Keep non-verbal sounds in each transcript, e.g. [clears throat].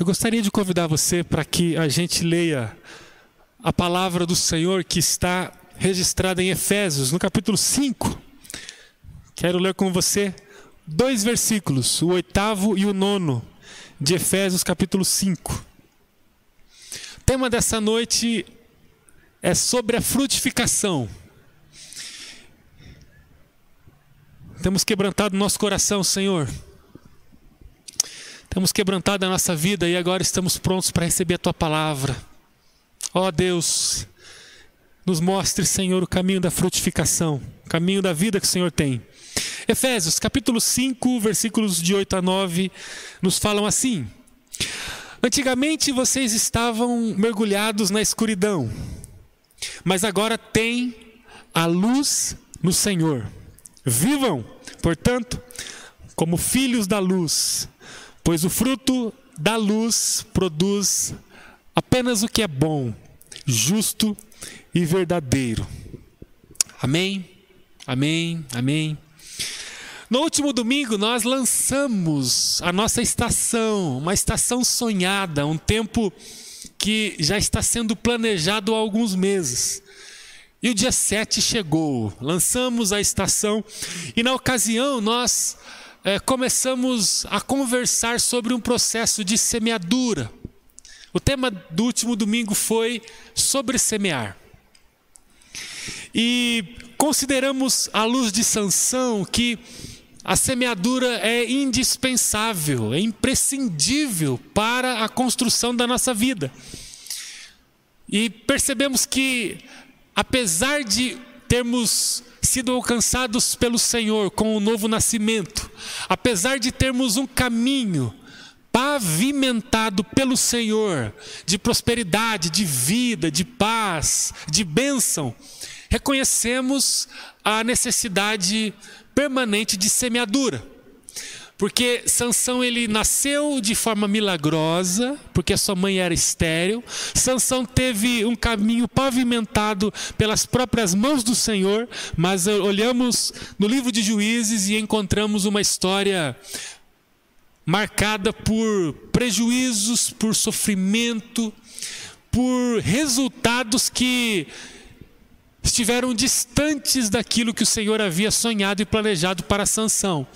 Eu gostaria de convidar você para que a gente leia a palavra do Senhor que está registrada em Efésios, no capítulo 5. Quero ler com você dois versículos, o oitavo e o nono, de Efésios, capítulo 5. O tema dessa noite é sobre a frutificação. Temos quebrantado nosso coração, Senhor temos quebrantado a nossa vida e agora estamos prontos para receber a tua palavra. Ó oh, Deus, nos mostre, Senhor, o caminho da frutificação, o caminho da vida que o Senhor tem. Efésios, capítulo 5, versículos de 8 a 9, nos falam assim: Antigamente vocês estavam mergulhados na escuridão, mas agora têm a luz no Senhor. Vivam, portanto, como filhos da luz Pois o fruto da luz produz apenas o que é bom, justo e verdadeiro. Amém? Amém? Amém? No último domingo, nós lançamos a nossa estação, uma estação sonhada, um tempo que já está sendo planejado há alguns meses. E o dia 7 chegou, lançamos a estação e, na ocasião, nós é, começamos a conversar sobre um processo de semeadura. O tema do último domingo foi sobre semear. E consideramos à luz de Sansão que a semeadura é indispensável, é imprescindível para a construção da nossa vida. E percebemos que, apesar de termos sido alcançados pelo Senhor com o novo nascimento, apesar de termos um caminho pavimentado pelo Senhor de prosperidade, de vida, de paz, de bênção, reconhecemos a necessidade permanente de semeadura. Porque Sansão ele nasceu de forma milagrosa, porque a sua mãe era estéril. Sansão teve um caminho pavimentado pelas próprias mãos do Senhor, mas olhamos no livro de Juízes e encontramos uma história marcada por prejuízos, por sofrimento, por resultados que estiveram distantes daquilo que o Senhor havia sonhado e planejado para Sansão.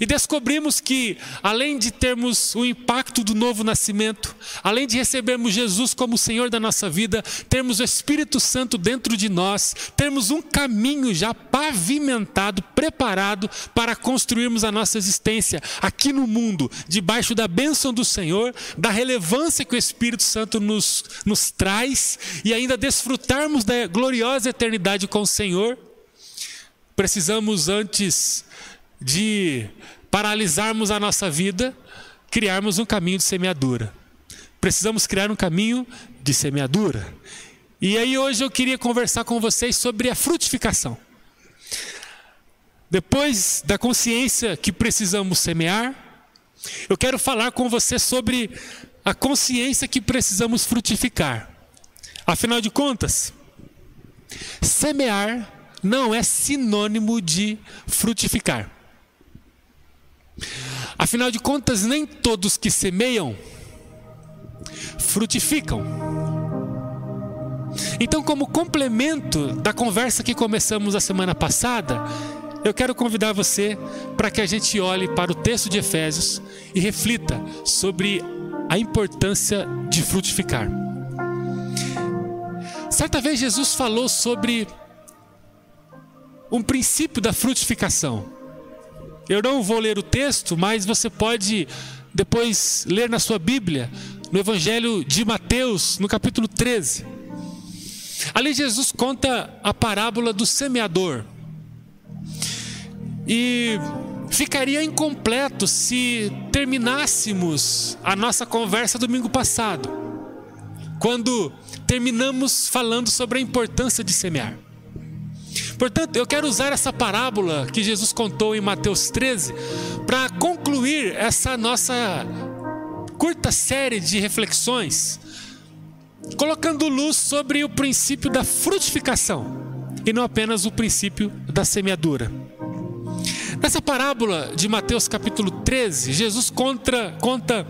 E descobrimos que, além de termos o impacto do novo nascimento, além de recebermos Jesus como Senhor da nossa vida, termos o Espírito Santo dentro de nós, termos um caminho já pavimentado, preparado para construirmos a nossa existência aqui no mundo, debaixo da bênção do Senhor, da relevância que o Espírito Santo nos, nos traz e ainda desfrutarmos da gloriosa eternidade eternidade com o Senhor, precisamos, antes de paralisarmos a nossa vida, criarmos um caminho de semeadura. Precisamos criar um caminho de semeadura. E aí hoje eu queria conversar com vocês sobre a frutificação. Depois da consciência que precisamos semear, eu quero falar com você sobre a consciência que precisamos frutificar. Afinal de contas, Semear não é sinônimo de frutificar. Afinal de contas, nem todos que semeiam frutificam. Então, como complemento da conversa que começamos a semana passada, eu quero convidar você para que a gente olhe para o texto de Efésios e reflita sobre a importância de frutificar. Certa vez Jesus falou sobre um princípio da frutificação. Eu não vou ler o texto, mas você pode depois ler na sua Bíblia, no Evangelho de Mateus, no capítulo 13. Ali Jesus conta a parábola do semeador. E ficaria incompleto se terminássemos a nossa conversa domingo passado, quando terminamos falando sobre a importância de semear. Portanto, eu quero usar essa parábola que Jesus contou em Mateus 13 para concluir essa nossa curta série de reflexões, colocando luz sobre o princípio da frutificação e não apenas o princípio da semeadura. Nessa parábola de Mateus capítulo 13, Jesus conta, conta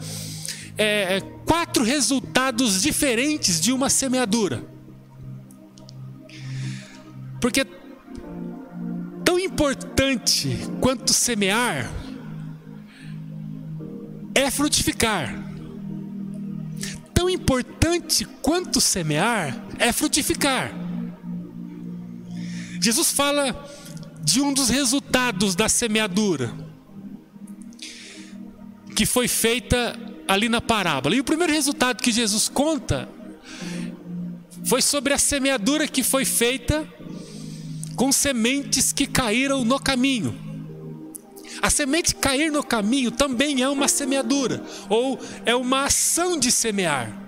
é, quatro resultados diferentes de uma semeadura. Porque tão importante quanto semear é frutificar. Tão importante quanto semear é frutificar. Jesus fala de um dos resultados da semeadura, que foi feita ali na parábola. E o primeiro resultado que Jesus conta foi sobre a semeadura que foi feita com sementes que caíram no caminho. A semente cair no caminho também é uma semeadura, ou é uma ação de semear.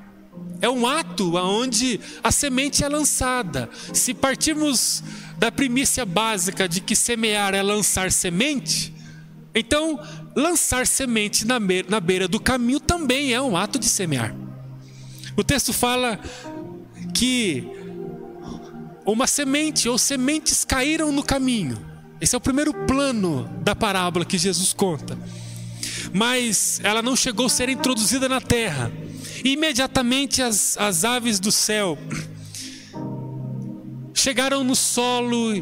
É um ato onde a semente é lançada. Se partirmos da primícia básica de que semear é lançar semente, então lançar semente na beira, na beira do caminho também é um ato de semear. O texto fala que uma semente ou sementes caíram no caminho. Esse é o primeiro plano da parábola que Jesus conta. Mas ela não chegou a ser introduzida na terra. Imediatamente as, as aves do céu [clears throat] chegaram no solo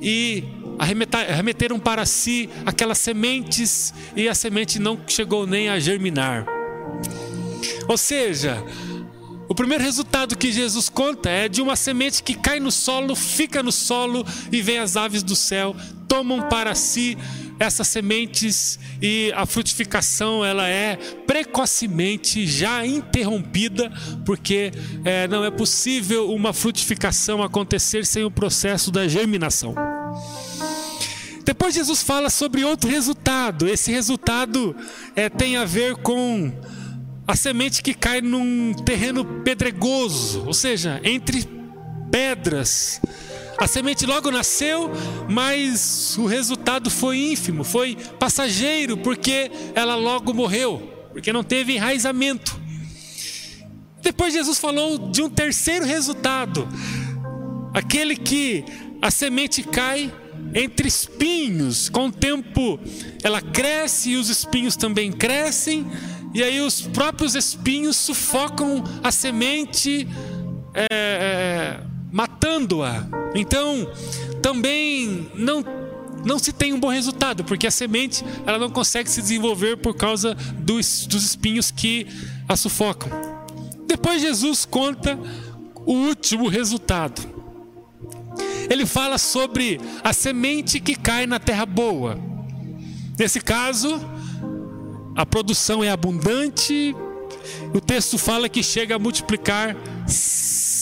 e arremeteram para si aquelas sementes e a semente não chegou nem a germinar. Ou seja, o primeiro resultado que Jesus conta é de uma semente que cai no solo, fica no solo e vem as aves do céu, tomam para si essas sementes e a frutificação ela é precocemente já interrompida porque é, não é possível uma frutificação acontecer sem o processo da germinação. Depois Jesus fala sobre outro resultado. Esse resultado é, tem a ver com a semente que cai num terreno pedregoso, ou seja, entre pedras. A semente logo nasceu, mas o resultado foi ínfimo, foi passageiro, porque ela logo morreu, porque não teve enraizamento. Depois Jesus falou de um terceiro resultado, aquele que a semente cai entre espinhos, com o tempo ela cresce e os espinhos também crescem, e aí os próprios espinhos sufocam a semente, é, é, matando-a. Então, também não não se tem um bom resultado, porque a semente ela não consegue se desenvolver por causa dos, dos espinhos que a sufocam. Depois Jesus conta o último resultado. Ele fala sobre a semente que cai na terra boa. Nesse caso, a produção é abundante. O texto fala que chega a multiplicar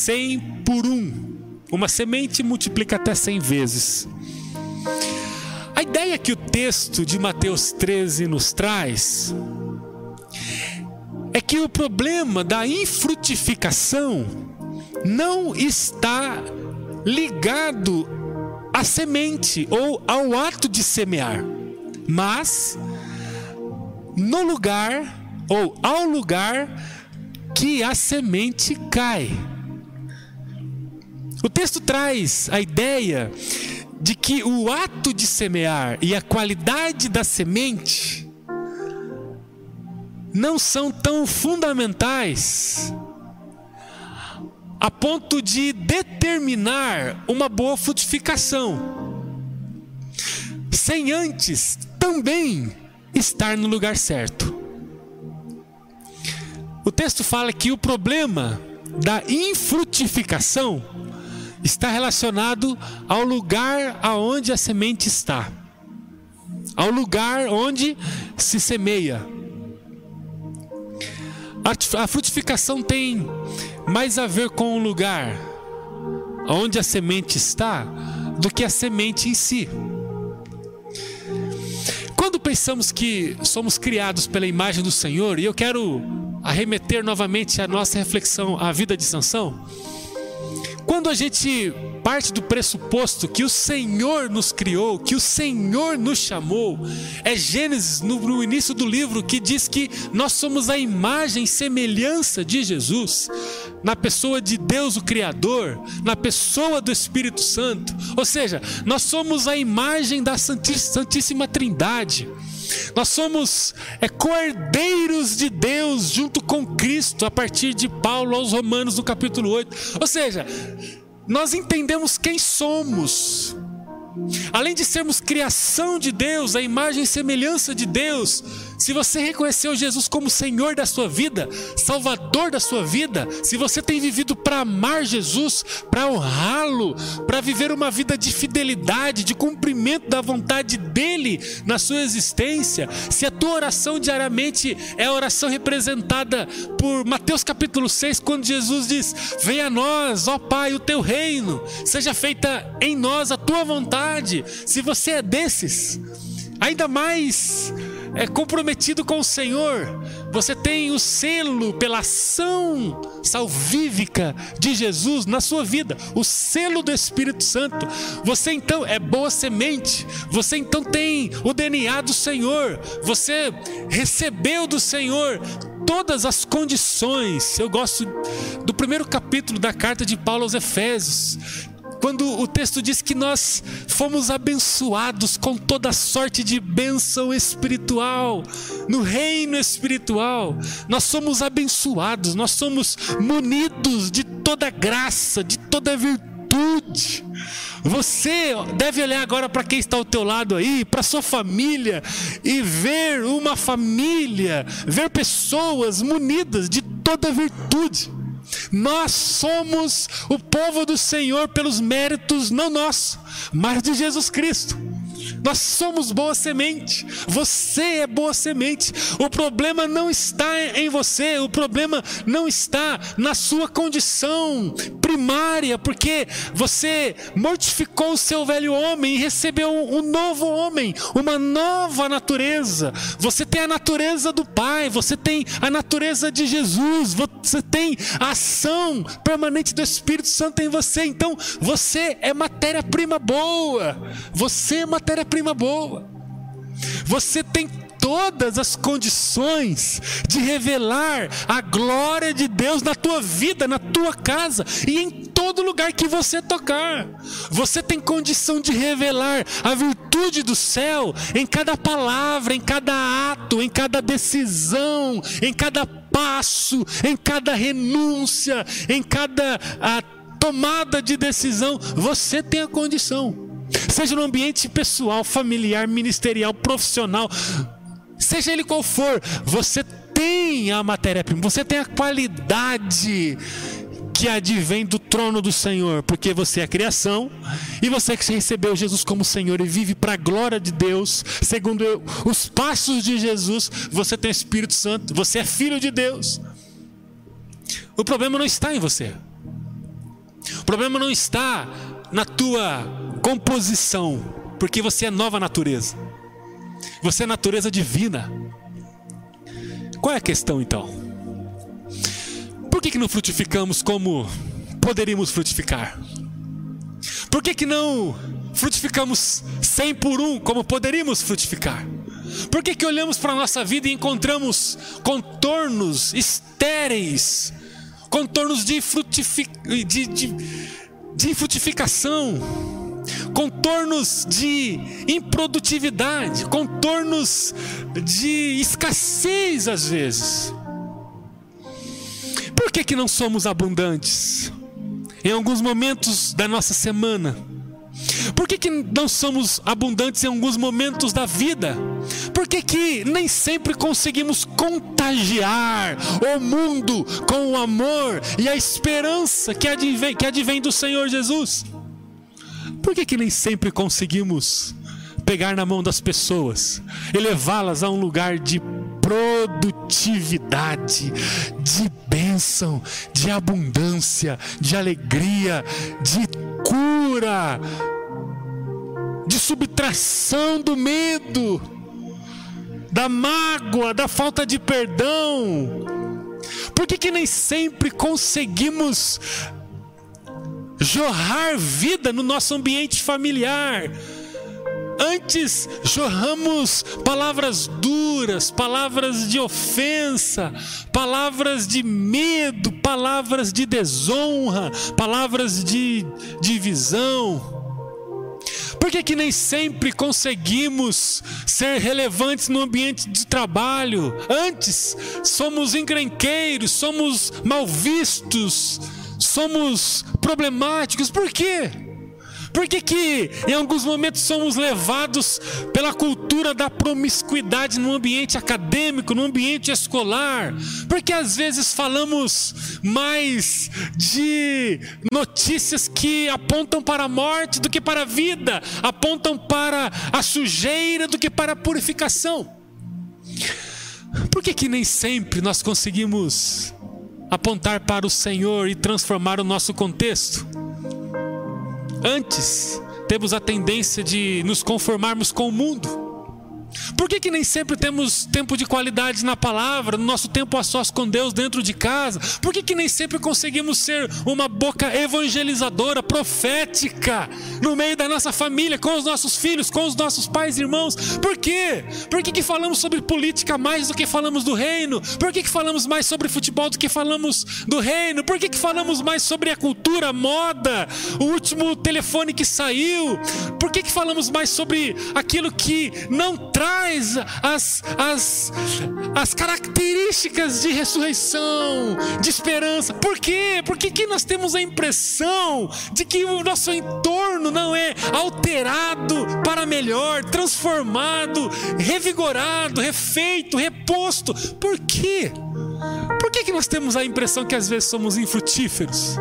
100 por um. Uma semente multiplica até 100 vezes. A ideia que o texto de Mateus 13 nos traz é que o problema da infrutificação não está ligado à semente ou ao ato de semear, mas no lugar ou ao lugar que a semente cai. O texto traz a ideia de que o ato de semear e a qualidade da semente não são tão fundamentais a ponto de determinar uma boa frutificação, sem antes também estar no lugar certo. O texto fala que o problema da infrutificação está relacionado ao lugar aonde a semente está, ao lugar onde se semeia. A frutificação tem mais a ver com o lugar onde a semente está do que a semente em si. Quando pensamos que somos criados pela imagem do Senhor, e eu quero arremeter novamente a nossa reflexão à vida de Sansão, quando a gente parte do pressuposto que o Senhor nos criou, que o Senhor nos chamou, é Gênesis no, início do livro que diz que nós somos a imagem e semelhança de Jesus, na pessoa de Deus o Criador, na pessoa do Espírito Santo, ou seja, nós somos a imagem da Santíssima Trindade. Nós somos é, cordeiros de Deus junto com Cristo, a partir de Paulo aos Romanos no capítulo 8. Ou seja, nós entendemos quem somos. Além de sermos criação de Deus, a imagem e semelhança de Deus, se você reconheceu Jesus como Senhor da sua vida, Salvador da sua vida, se você tem vivido para amar Jesus, para honrá-lo, para viver uma vida de fidelidade, de cumprimento da vontade dele na sua existência, se a tua oração diariamente é a oração representada por Mateus capítulo 6, quando Jesus diz: Venha a nós, ó Pai, o teu reino, seja feita em nós a tua vontade. Se você é desses, ainda mais é comprometido com o Senhor, você tem o selo pela ação salvífica de Jesus na sua vida, o selo do Espírito Santo. Você então é boa semente, você então tem o DNA do Senhor, você recebeu do Senhor todas as condições. Eu gosto do primeiro capítulo da carta de Paulo aos Efésios, quando o texto diz que nós fomos abençoados com toda sorte de bênção espiritual, no reino espiritual, nós somos abençoados, nós somos munidos de toda graça, de toda virtude. Você deve olhar agora para quem está ao teu lado aí, para sua família e ver uma família, ver pessoas munidas de toda virtude. Nós somos o povo do Senhor pelos méritos não nossos, mas de Jesus Cristo. Nós somos boa semente. Você é boa semente. O problema não está em você, o problema não está na sua condição primária, porque você mortificou o seu velho homem e recebeu um novo homem, uma nova natureza. Você tem a natureza do Pai, você tem a natureza de Jesus, você tem a ação permanente do Espírito Santo em você. Então, você é matéria-prima boa. Você é matéria-prima matéria-prima boa. Você tem todas as condições de revelar a glória de Deus na tua vida, na tua casa e em todo lugar que você tocar. Você tem condição de revelar a virtude do céu em cada palavra, em cada ato, em cada decisão, em cada passo, em cada renúncia, em cada a, tomada de decisão. Você tem a condição seja no ambiente pessoal, familiar, ministerial, profissional, seja ele qual for, você tem a matéria-prima, você tem a qualidade que advém do trono do Senhor, porque você é a criação e você que recebeu Jesus como Senhor e vive para a glória de Deus, segundo os passos de Jesus, você tem o Espírito Santo, você é filho de Deus. O problema não está em você. O problema não está na tua composição, porque você é nova natureza. Você é natureza divina. Qual é a questão então? Por que, que não frutificamos como poderíamos frutificar? Por que, que não frutificamos 100 por um como poderíamos frutificar? Por que, que olhamos para a nossa vida e encontramos contornos estéreis, contornos de, frutific... de, de, de frutificação? Contornos de improdutividade, contornos de escassez às vezes. Por que, que não somos abundantes? Em alguns momentos da nossa semana. Por que, que não somos abundantes em alguns momentos da vida? Por que, que nem sempre conseguimos contagiar o mundo com o amor e a esperança que advém, que advém do Senhor Jesus? Por que, que nem sempre conseguimos pegar na mão das pessoas e levá-las a um lugar de produtividade, de bênção, de abundância, de alegria, de cura, de subtração do medo, da mágoa, da falta de perdão? Por que, que nem sempre conseguimos jorrar vida no nosso ambiente familiar. Antes jorramos palavras duras, palavras de ofensa, palavras de medo, palavras de desonra, palavras de divisão. Por que, que nem sempre conseguimos ser relevantes no ambiente de trabalho? Antes, somos encrenqueiros, somos mal vistos, somos problemáticos. Por quê? Por que, que em alguns momentos somos levados pela cultura da promiscuidade no ambiente acadêmico, no ambiente escolar? Porque às vezes falamos mais de notícias que apontam para a morte do que para a vida, apontam para a sujeira do que para a purificação. Por que, que nem sempre nós conseguimos apontar para o Senhor e transformar o nosso contexto? Antes, temos a tendência de nos conformarmos com o mundo por que, que nem sempre temos tempo de qualidade na palavra, no nosso tempo a sós com Deus dentro de casa? Por que, que nem sempre conseguimos ser uma boca evangelizadora, profética, no meio da nossa família, com os nossos filhos, com os nossos pais e irmãos? Por quê? Por que, que falamos sobre política mais do que falamos do reino? Por que, que falamos mais sobre futebol do que falamos do reino? Por que, que falamos mais sobre a cultura, a moda, o último telefone que saiu? Por que, que falamos mais sobre aquilo que não traz? Traz as, as, as características de ressurreição, de esperança. Por quê? Porque que nós temos a impressão de que o nosso entorno não é alterado para melhor, transformado, revigorado, refeito, reposto. Por quê? Por que, que nós temos a impressão que às vezes somos infrutíferos?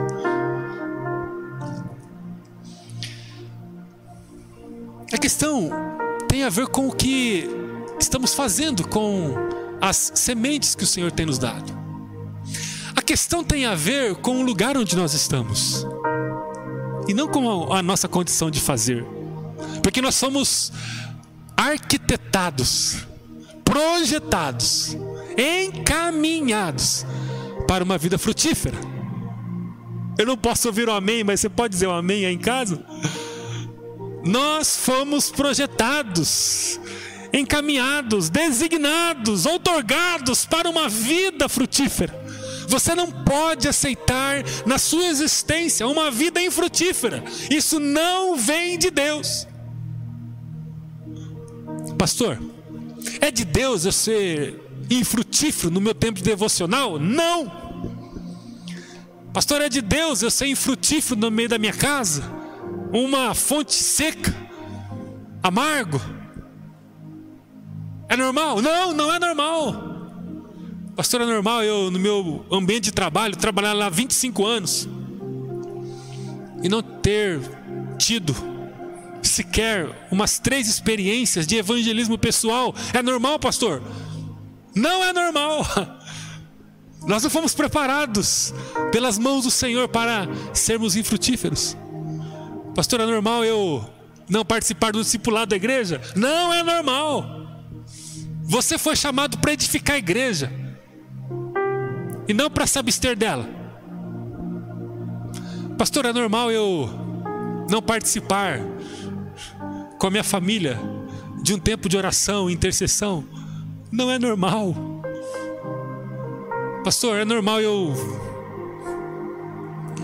A questão tem a ver com o que estamos fazendo com as sementes que o Senhor tem nos dado. A questão tem a ver com o lugar onde nós estamos e não com a, nossa condição de fazer, porque nós somos arquitetados, projetados, encaminhados para uma vida frutífera. Eu não posso ouvir o um amém, mas você pode dizer um amém aí em casa? Nós fomos projetados, encaminhados, designados, outorgados para uma vida frutífera. Você não pode aceitar na sua existência uma vida infrutífera. Isso não vem de Deus. Pastor, é de Deus eu ser infrutífero no meu tempo devocional? Não. Pastor, é de Deus eu ser infrutífero no meio da minha casa? Uma fonte seca, amargo. É normal? Não, não é normal. Pastor, é normal eu, no meu ambiente de trabalho, trabalhar lá 25 anos e não ter tido sequer umas três experiências de evangelismo pessoal. É normal, pastor? Não é normal. [laughs] Nós não fomos preparados pelas mãos do Senhor para sermos infrutíferos. Pastor, é normal eu não participar do discipulado da igreja? Não é normal. Você foi chamado para edificar a igreja e não para se abster dela. Pastor, é normal eu não participar com a minha família de um tempo de oração e intercessão? Não é normal. Pastor, é normal eu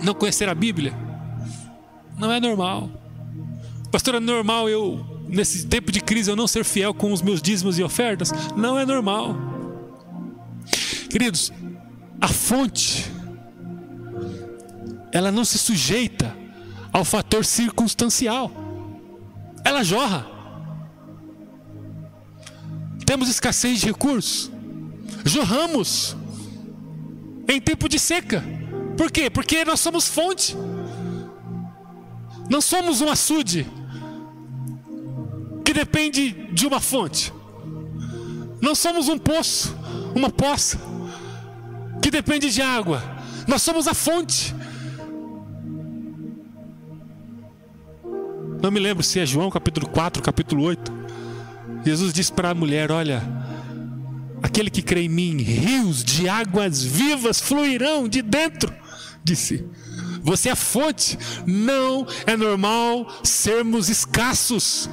não conhecer a Bíblia? Não é normal. Pastor, é normal eu, nesse tempo de crise, eu não ser fiel com os meus dízimos e ofertas? Não é normal. Queridos, a fonte, ela não se sujeita ao fator circunstancial. Ela jorra. Temos escassez de recursos. Jorramos em tempo de seca. Por quê? Porque nós somos fonte. Não somos um açude que depende de uma fonte. Não somos um poço, uma poça que depende de água. Nós somos a fonte. Não me lembro se é João capítulo 4, capítulo 8. Jesus disse para a mulher: Olha, aquele que crê em mim, rios de águas vivas fluirão de dentro Disse. Você é fonte. Não é normal sermos escassos.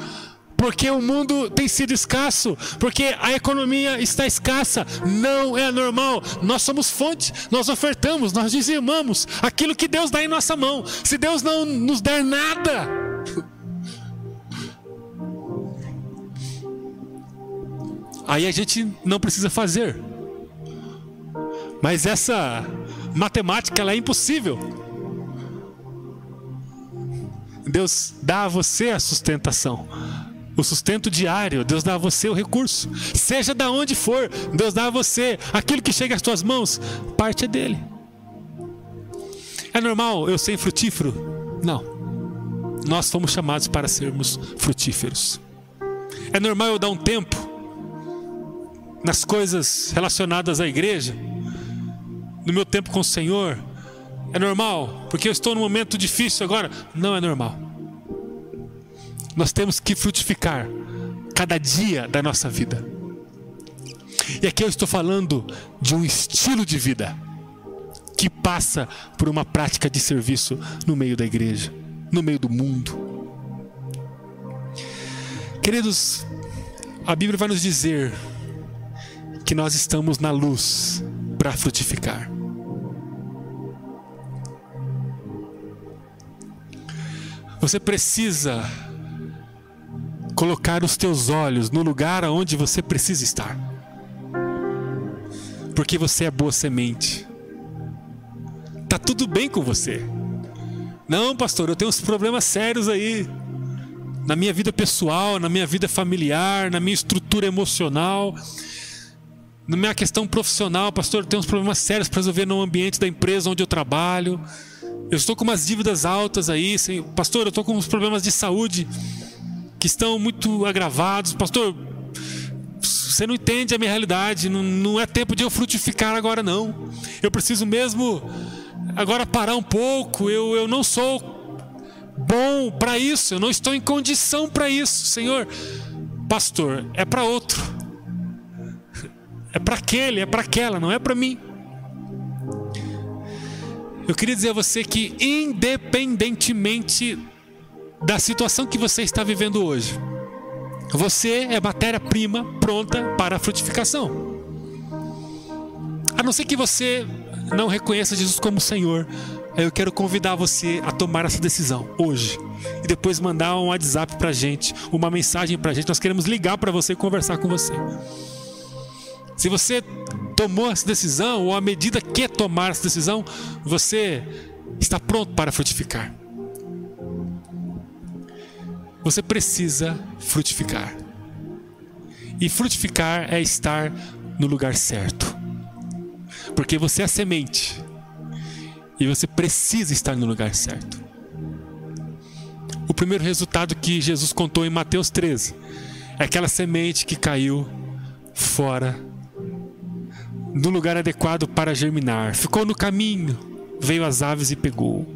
Porque o mundo tem sido escasso, porque a economia está escassa, não é normal. Nós somos fonte, nós ofertamos, nós dizimamos aquilo que Deus dá em nossa mão. Se Deus não nos der nada, aí a gente não precisa fazer. Mas essa matemática ela é impossível. Deus dá a você a sustentação, o sustento diário, Deus dá a você o recurso. Seja da onde for, Deus dá a você aquilo que chega às suas mãos, parte é dele. É normal eu ser frutífero? Não. Nós fomos chamados para sermos frutíferos. É normal eu dar um tempo nas coisas relacionadas à igreja, no meu tempo com o Senhor? É normal, porque eu estou num momento difícil agora? Não é normal. Nós temos que frutificar cada dia da nossa vida. E aqui eu estou falando de um estilo de vida que passa por uma prática de serviço no meio da igreja, no meio do mundo. Queridos, a Bíblia vai nos dizer que nós estamos na luz para frutificar. Você precisa colocar os teus olhos no lugar aonde você precisa estar. Porque você é boa semente. Tá tudo bem com você. Não, pastor, eu tenho uns problemas sérios aí. Na minha vida pessoal, na minha vida familiar, na minha estrutura emocional, na minha questão profissional, pastor, eu tenho uns problemas sérios para resolver no ambiente da empresa onde eu trabalho. Eu estou com umas dívidas altas aí, pastor, eu estou com uns problemas de saúde que estão muito agravados. Pastor, você não entende a minha realidade, não, não é tempo de eu frutificar agora, não. Eu preciso mesmo agora parar um pouco. Eu, eu não sou bom para isso, eu não estou em condição para isso, Senhor. Pastor, é para outro, é para aquele, é para aquela, não é para mim. Eu queria dizer a você que, independentemente da situação que você está vivendo hoje, você é matéria-prima pronta para a frutificação. A não ser que você não reconheça Jesus como Senhor, eu quero convidar você a tomar essa decisão hoje e depois mandar um WhatsApp para gente, uma mensagem para gente. Nós queremos ligar para você e conversar com você. Se você tomou essa decisão, ou à medida que tomar essa decisão, você está pronto para frutificar. Você precisa frutificar. E frutificar é estar no lugar certo. Porque você é a semente. E você precisa estar no lugar certo. O primeiro resultado que Jesus contou em Mateus 13 é aquela semente que caiu fora no lugar adequado para germinar. Ficou no caminho, veio as aves e pegou.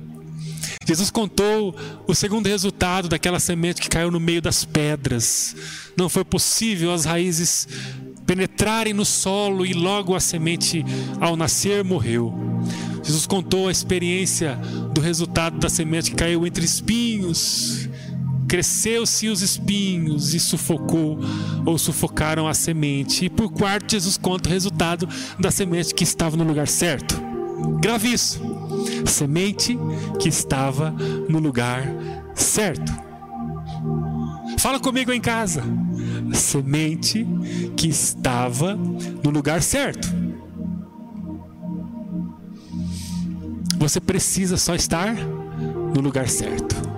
Jesus contou o segundo resultado daquela semente que caiu no meio das pedras. Não foi possível as raízes penetrarem no solo e logo a semente, ao nascer, morreu. Jesus contou a experiência do resultado da semente que caiu entre espinhos cresceu-se os espinhos e sufocou ou sufocaram a semente. E por quarto, Jesus conta o resultado da semente que estava no lugar certo. Grave isso. Semente que estava no lugar certo. Fala comigo em casa. Semente que estava no lugar certo. Você precisa só estar no lugar certo.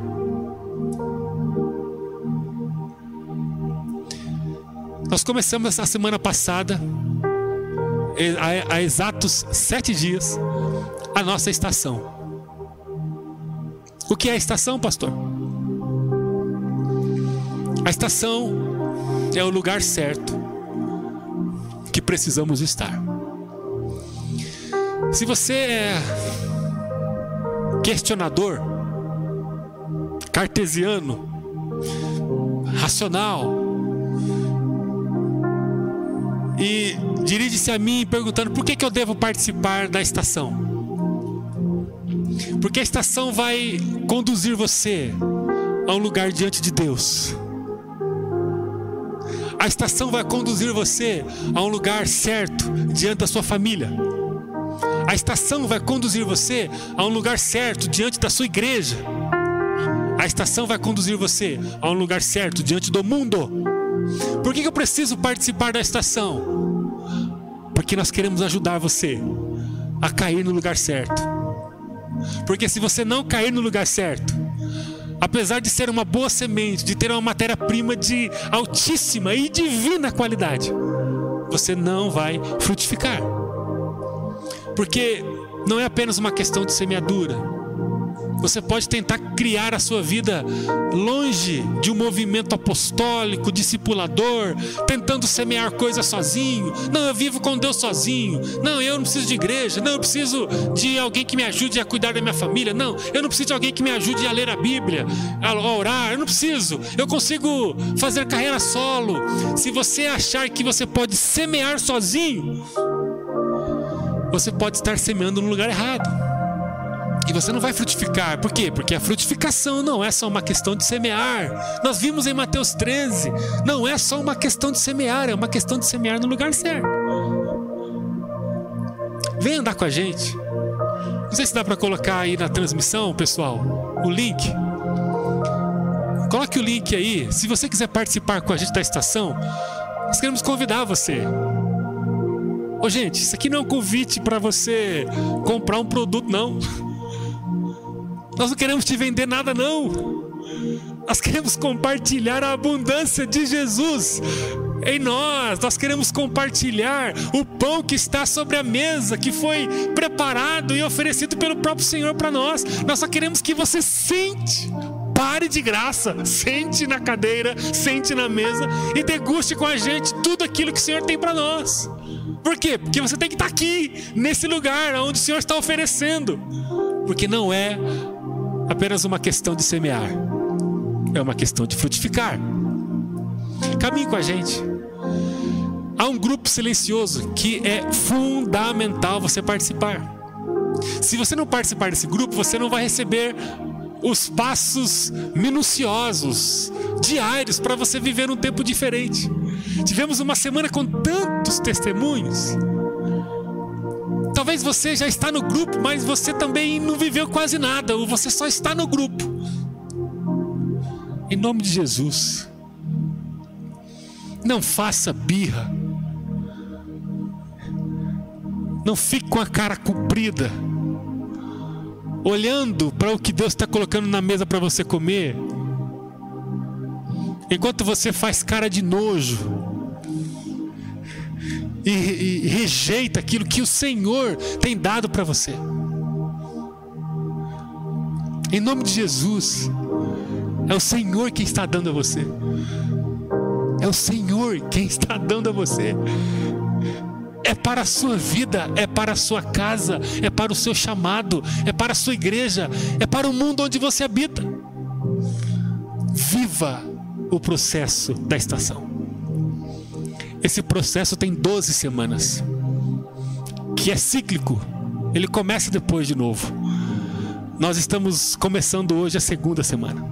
Nós começamos a semana passada, há, exatos sete dias, a nossa estação. O que é a estação, pastor? A estação é o lugar certo que precisamos estar. Se você é questionador, cartesiano, racional, e dirige-se a mim perguntando por que, que eu devo participar da estação. Porque a estação vai conduzir você a um lugar diante de Deus. A estação vai conduzir você a um lugar certo diante da sua família. A estação vai conduzir você a um lugar certo diante da sua igreja. A estação vai conduzir você a um lugar certo diante do mundo. Por que eu preciso participar da estação? Porque nós queremos ajudar você a cair no lugar certo. Porque se você não cair no lugar certo, apesar de ser uma boa semente, de ter uma matéria-prima de altíssima e divina qualidade, você não vai frutificar. Porque não é apenas uma questão de semeadura, você pode tentar criar a sua vida longe de um movimento apostólico, discipulador, tentando semear coisas sozinho. Não, eu vivo com Deus sozinho. Não, eu não preciso de igreja. Não, eu preciso de alguém que me ajude a cuidar da minha família. Não, eu não preciso de alguém que me ajude a ler a Bíblia, a orar. Eu não preciso. Eu consigo fazer carreira solo. Se você achar que você pode semear sozinho, você pode estar semeando no lugar errado. E você não vai frutificar. Por quê? Porque a frutificação não é só uma questão de semear. Nós vimos em Mateus 13. Não é só uma questão de semear, é uma questão de semear no lugar certo. Vem andar com a gente. Não sei se dá para colocar aí na transmissão, pessoal, o link. Coloque o link aí. Se você quiser participar com a gente da estação, nós queremos convidar você. Ô, gente, isso aqui não é um convite para você comprar um produto, não. Nós não queremos te vender nada, não. Nós queremos compartilhar a abundância de Jesus em nós. Nós queremos compartilhar o pão que está sobre a mesa, que foi preparado e oferecido pelo próprio Senhor para nós. Nós só queremos que você sente. Pare de graça, sente na cadeira, sente na mesa e deguste com a gente tudo aquilo que o Senhor tem para nós. Por quê? Porque você tem que estar aqui, nesse lugar onde o Senhor está oferecendo. Porque não é apenas uma questão de semear, é uma questão de frutificar. Caminhe com a gente. Há um grupo silencioso que é fundamental você participar. Se você não participar desse grupo, você não vai receber os passos minuciosos, diários, para você viver um tempo diferente. Tivemos uma semana com tantos testemunhos. Talvez você já está no grupo, mas você também não viveu quase nada, ou você só está no grupo. Em nome de Jesus, não faça birra. Não fique com a cara comprida, olhando para o que Deus está colocando na mesa para você comer, enquanto você faz cara de nojo e, e rejeita aquilo que o Senhor tem dado para você. Em nome de Jesus, é o Senhor quem está dando a você. É o Senhor quem está dando a você. É para a sua vida, é para a sua casa, é para o seu chamado, é para a sua igreja, é para o mundo onde você habita. Viva o processo da estação. Esse processo tem 12 semanas, que é cíclico. Ele começa depois de novo. Nós estamos começando hoje a segunda semana.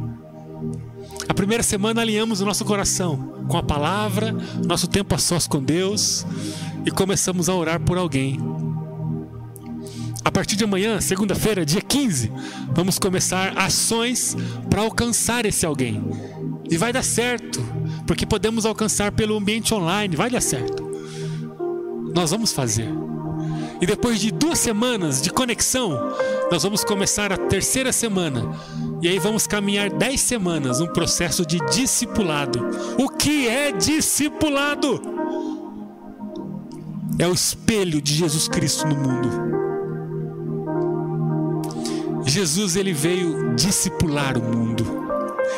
A primeira semana alinhamos o nosso coração com a palavra, nosso tempo a sós com Deus e começamos a orar por alguém. A partir de amanhã, segunda-feira, dia 15, vamos começar ações para alcançar esse alguém. E vai dar certo porque podemos alcançar pelo ambiente online, vai dar certo. Nós vamos fazer. E depois de duas semanas de conexão, nós vamos começar a terceira semana. E aí vamos caminhar dez semanas, um processo de discipulado. O que é discipulado? É o espelho de Jesus Cristo no mundo. Jesus ele veio discipular o mundo.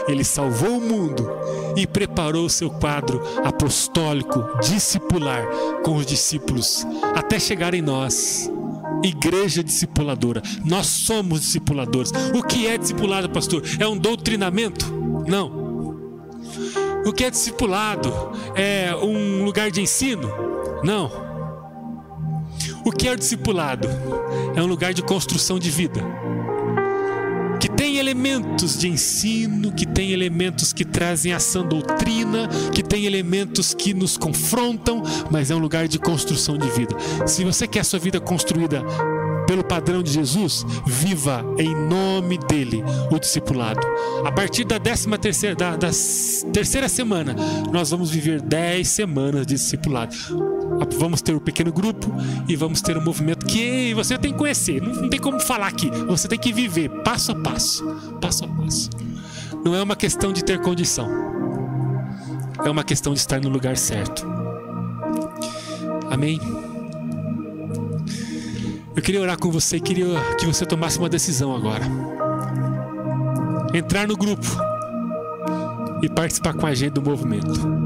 Ele salvou o mundo e preparou seu quadro apostólico, discipular com os discípulos, até chegar em nós. Igreja discipuladora. Nós somos discipuladores. O que é discipulado, pastor? É um doutrinamento? Não. O que é discipulado? É um lugar de ensino? Não. O que é discipulado? É um lugar de construção de vida elementos de ensino, que tem elementos que trazem ação doutrina, que tem elementos que nos confrontam, mas é um lugar de construção de vida. Se você quer a sua vida construída pelo padrão de Jesus, viva em nome dele o discipulado. A partir da décima terceira, da, da terceira semana, nós vamos viver dez semanas de discipulado. Vamos ter um pequeno grupo e vamos ter um movimento que você tem que conhecer. Não, não tem como falar aqui. Você tem que viver passo a passo, passo a passo. Não é uma questão de ter condição. É uma questão de estar no lugar certo. Amém. Eu queria orar com você, queria que você tomasse uma decisão agora. Entrar no grupo e participar com a gente do movimento.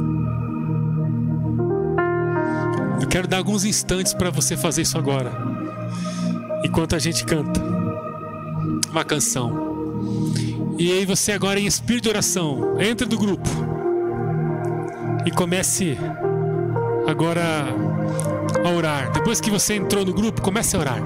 Eu quero dar alguns instantes para você fazer isso agora, enquanto a gente canta uma canção. E aí você agora em espírito de oração, entra do grupo e comece agora a orar. Depois que você entrou no grupo, comece a orar.